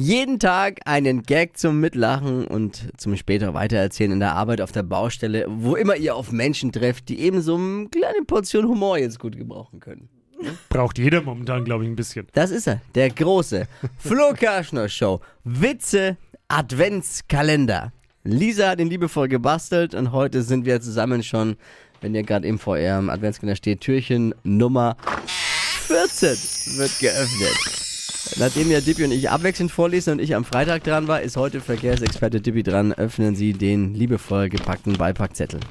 Jeden Tag einen Gag zum Mitlachen und zum später Weitererzählen in der Arbeit auf der Baustelle, wo immer ihr auf Menschen trefft, die eben so eine kleine Portion Humor jetzt gut gebrauchen können. Braucht jeder momentan, glaube ich, ein bisschen. Das ist er, der große Flo Kerschner Show. Witze Adventskalender. Lisa hat ihn liebevoll gebastelt und heute sind wir zusammen schon, wenn ihr gerade eben vor ihrem Adventskalender steht, Türchen Nummer 14 wird geöffnet. Nachdem ja Dippi und ich abwechselnd vorlesen und ich am Freitag dran war, ist heute Verkehrsexperte Dippi dran. Öffnen Sie den liebevoll gepackten Beipackzettel.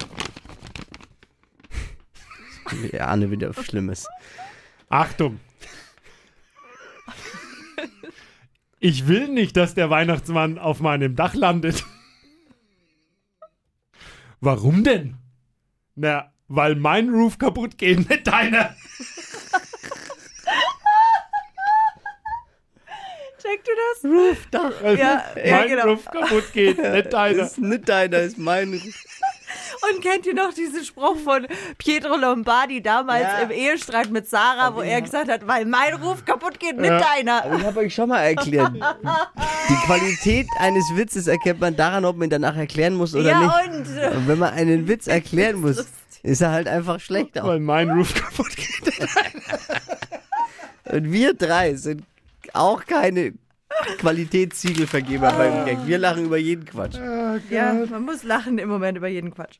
Ich ahne wieder Schlimmes. Achtung! Ich will nicht, dass der Weihnachtsmann auf meinem Dach landet. Warum denn? Na, weil mein Roof kaputt geht, nicht deiner. Das? Weil Ja, ja, mein genau. Roof kaputt geht, nicht deiner. Ist nicht deiner, ist mein Roof. Und kennt ihr noch diesen Spruch von Pietro Lombardi damals Ja. im Ehestreit mit Sarah, wo er gesagt hat, weil mein Ruf kaputt geht, nicht Ja. deiner. Aber ich habe euch schon mal erklärt. Die Qualität eines Witzes erkennt man daran, ob man ihn danach erklären muss oder ja, nicht. und Und wenn man einen Witz erklären muss, ist er halt einfach schlechter. Weil mein Roof kaputt geht. Und wir drei sind auch keine Qualitätssiegelvergeber beim Gag. Wir lachen über jeden Quatsch. ja, man muss lachen im Moment über jeden Quatsch.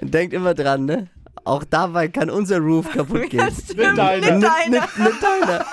Denkt immer dran, ne? Auch dabei kann unser Roof kaputt gehen. Ja, stimmt, deiner. deiner. Nicht, nicht deiner.